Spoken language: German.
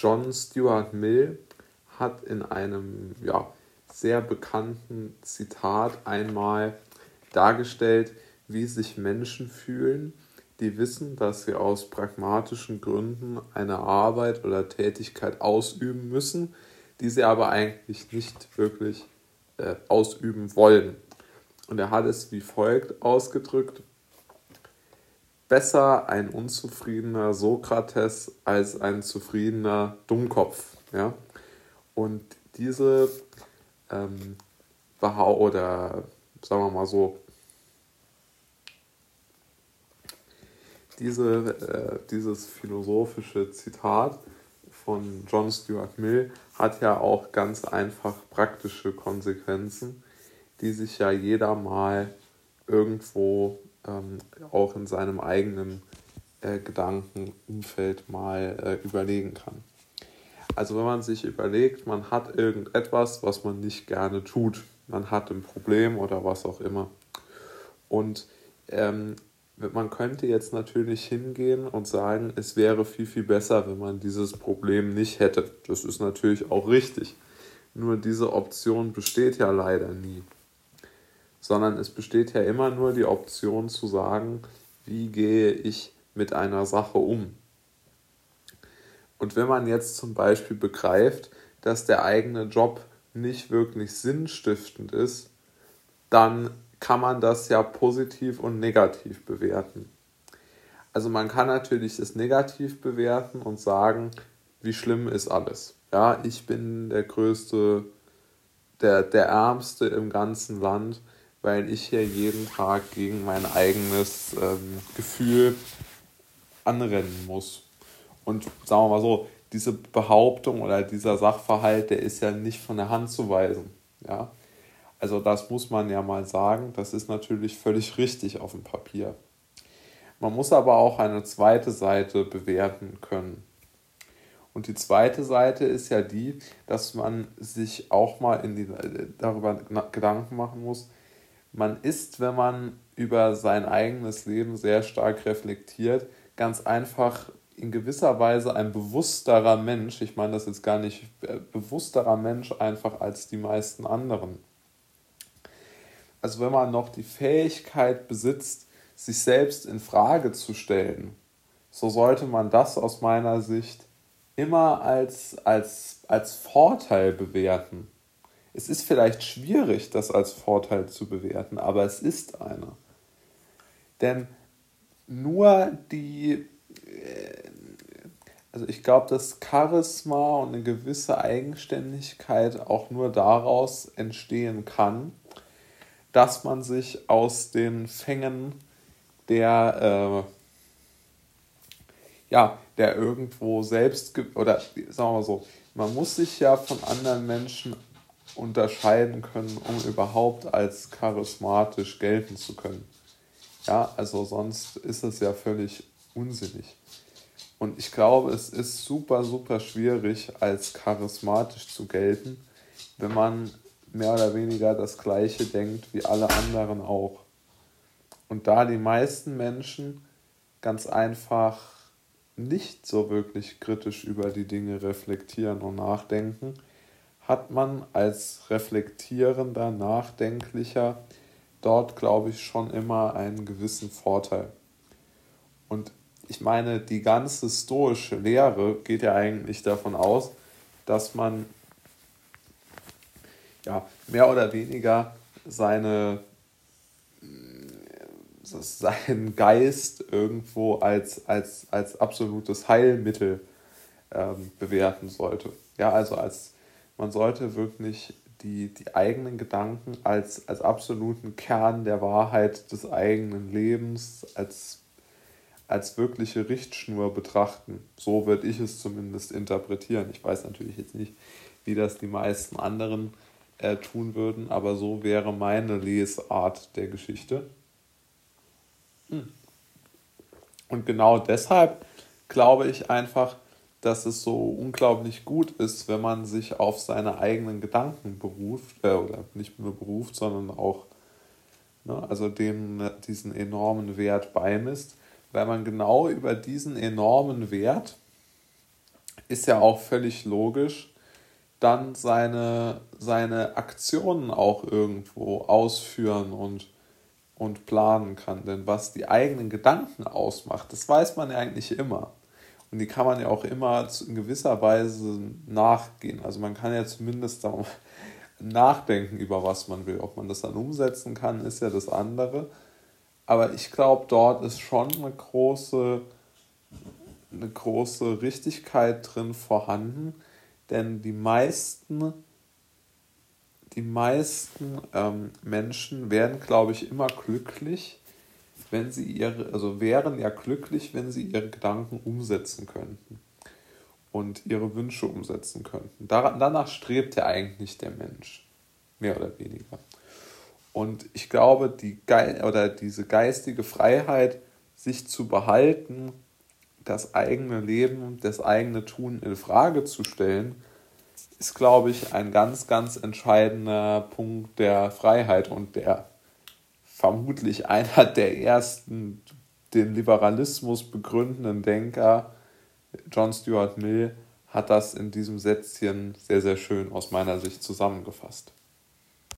John Stuart Mill hat in einem ja, sehr bekannten Zitat einmal dargestellt, wie sich Menschen fühlen, die wissen, dass sie aus pragmatischen Gründen eine Arbeit oder Tätigkeit ausüben müssen, die sie aber eigentlich nicht wirklich äh, ausüben wollen. Und er hat es wie folgt ausgedrückt. Besser ein unzufriedener Sokrates als ein zufriedener Dummkopf. Ja? Und diese ähm, oder sagen wir mal so, diese, äh, dieses philosophische Zitat von John Stuart Mill hat ja auch ganz einfach praktische Konsequenzen, die sich ja jeder mal irgendwo ähm, auch in seinem eigenen äh, Gedankenumfeld mal äh, überlegen kann. Also wenn man sich überlegt, man hat irgendetwas, was man nicht gerne tut, man hat ein Problem oder was auch immer. Und ähm, man könnte jetzt natürlich hingehen und sagen, es wäre viel, viel besser, wenn man dieses Problem nicht hätte. Das ist natürlich auch richtig. Nur diese Option besteht ja leider nie. Sondern es besteht ja immer nur die Option zu sagen, wie gehe ich mit einer Sache um. Und wenn man jetzt zum Beispiel begreift, dass der eigene Job nicht wirklich sinnstiftend ist, dann kann man das ja positiv und negativ bewerten. Also man kann natürlich das negativ bewerten und sagen, wie schlimm ist alles. Ja, ich bin der größte, der, der ärmste im ganzen Land, weil ich hier jeden Tag gegen mein eigenes ähm, Gefühl anrennen muss. Und sagen wir mal so, diese Behauptung oder dieser Sachverhalt, der ist ja nicht von der Hand zu weisen. Ja, also das muss man ja mal sagen, das ist natürlich völlig richtig auf dem Papier. Man muss aber auch eine zweite Seite bewerten können. Und die zweite Seite ist ja die, dass man sich auch mal in die, darüber Gedanken machen muss. Man ist, wenn man über sein eigenes Leben sehr stark reflektiert, ganz einfach in gewisser Weise ein bewussterer Mensch. Ich meine das jetzt gar nicht äh, bewussterer Mensch einfach als die meisten anderen also wenn man noch die Fähigkeit besitzt, sich selbst in Frage zu stellen, so sollte man das aus meiner Sicht immer als, als, als Vorteil bewerten. Es ist vielleicht schwierig, das als Vorteil zu bewerten, aber es ist einer. Denn nur die, äh, also ich glaube, dass Charisma und eine gewisse Eigenständigkeit auch nur daraus entstehen kann, dass man sich aus den Fängen der, äh, ja, der irgendwo selbst, oder sagen wir so, man muss sich ja von anderen Menschen unterscheiden können, um überhaupt als charismatisch gelten zu können. Ja, also sonst ist es ja völlig unsinnig. Und ich glaube, es ist super, super schwierig, als charismatisch zu gelten, wenn man mehr oder weniger das Gleiche denkt wie alle anderen auch. Und da die meisten Menschen ganz einfach nicht so wirklich kritisch über die Dinge reflektieren und nachdenken, hat man als reflektierender, nachdenklicher dort, glaube ich, schon immer einen gewissen Vorteil. Und ich meine, die ganze stoische Lehre geht ja eigentlich davon aus, dass man ja, mehr oder weniger seine, seinen Geist irgendwo als, als, als absolutes Heilmittel ähm, bewerten sollte. Ja, also als man sollte wirklich die, die eigenen Gedanken als, als absoluten Kern der Wahrheit des eigenen Lebens, als, als wirkliche Richtschnur betrachten. So würde ich es zumindest interpretieren. Ich weiß natürlich jetzt nicht, wie das die meisten anderen äh, tun würden, aber so wäre meine Lesart der Geschichte. Hm. Und genau deshalb glaube ich einfach, dass es so unglaublich gut ist, wenn man sich auf seine eigenen Gedanken beruft, äh, oder nicht nur beruft, sondern auch ne, also dem diesen enormen Wert beimisst, weil man genau über diesen enormen Wert ist ja auch völlig logisch, dann seine, seine Aktionen auch irgendwo ausführen und, und planen kann. Denn was die eigenen Gedanken ausmacht, das weiß man ja eigentlich immer. Und die kann man ja auch immer in gewisser Weise nachgehen. Also man kann ja zumindest nachdenken über was man will. Ob man das dann umsetzen kann, ist ja das andere. Aber ich glaube, dort ist schon eine große, eine große Richtigkeit drin vorhanden, denn die meisten, die meisten ähm, Menschen werden, glaube ich, immer glücklich, wenn sie ihre, also wären ja glücklich, wenn sie ihre Gedanken umsetzen könnten und ihre Wünsche umsetzen könnten. danach strebt ja eigentlich der Mensch, mehr oder weniger. Und ich glaube, die Ge oder diese geistige Freiheit, sich zu behalten, das eigene Leben, das eigene Tun in Frage zu stellen, ist, glaube ich, ein ganz, ganz entscheidender Punkt der Freiheit und der vermutlich einer der ersten den Liberalismus begründenden Denker, John Stuart Mill, hat das in diesem Sätzchen sehr, sehr schön aus meiner Sicht zusammengefasst.